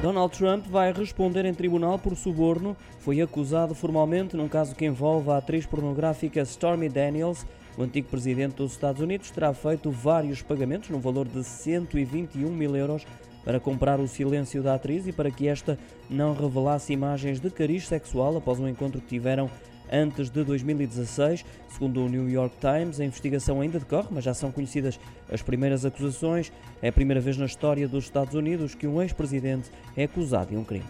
Donald Trump vai responder em tribunal por suborno. Foi acusado formalmente num caso que envolve a atriz pornográfica Stormy Daniels. O antigo presidente dos Estados Unidos terá feito vários pagamentos no valor de 121 mil euros para comprar o silêncio da atriz e para que esta não revelasse imagens de cariz sexual após um encontro que tiveram antes de 2016. Segundo o New York Times, a investigação ainda decorre, mas já são conhecidas as primeiras acusações. É a primeira vez na história dos Estados Unidos que um ex-presidente é acusado de um crime.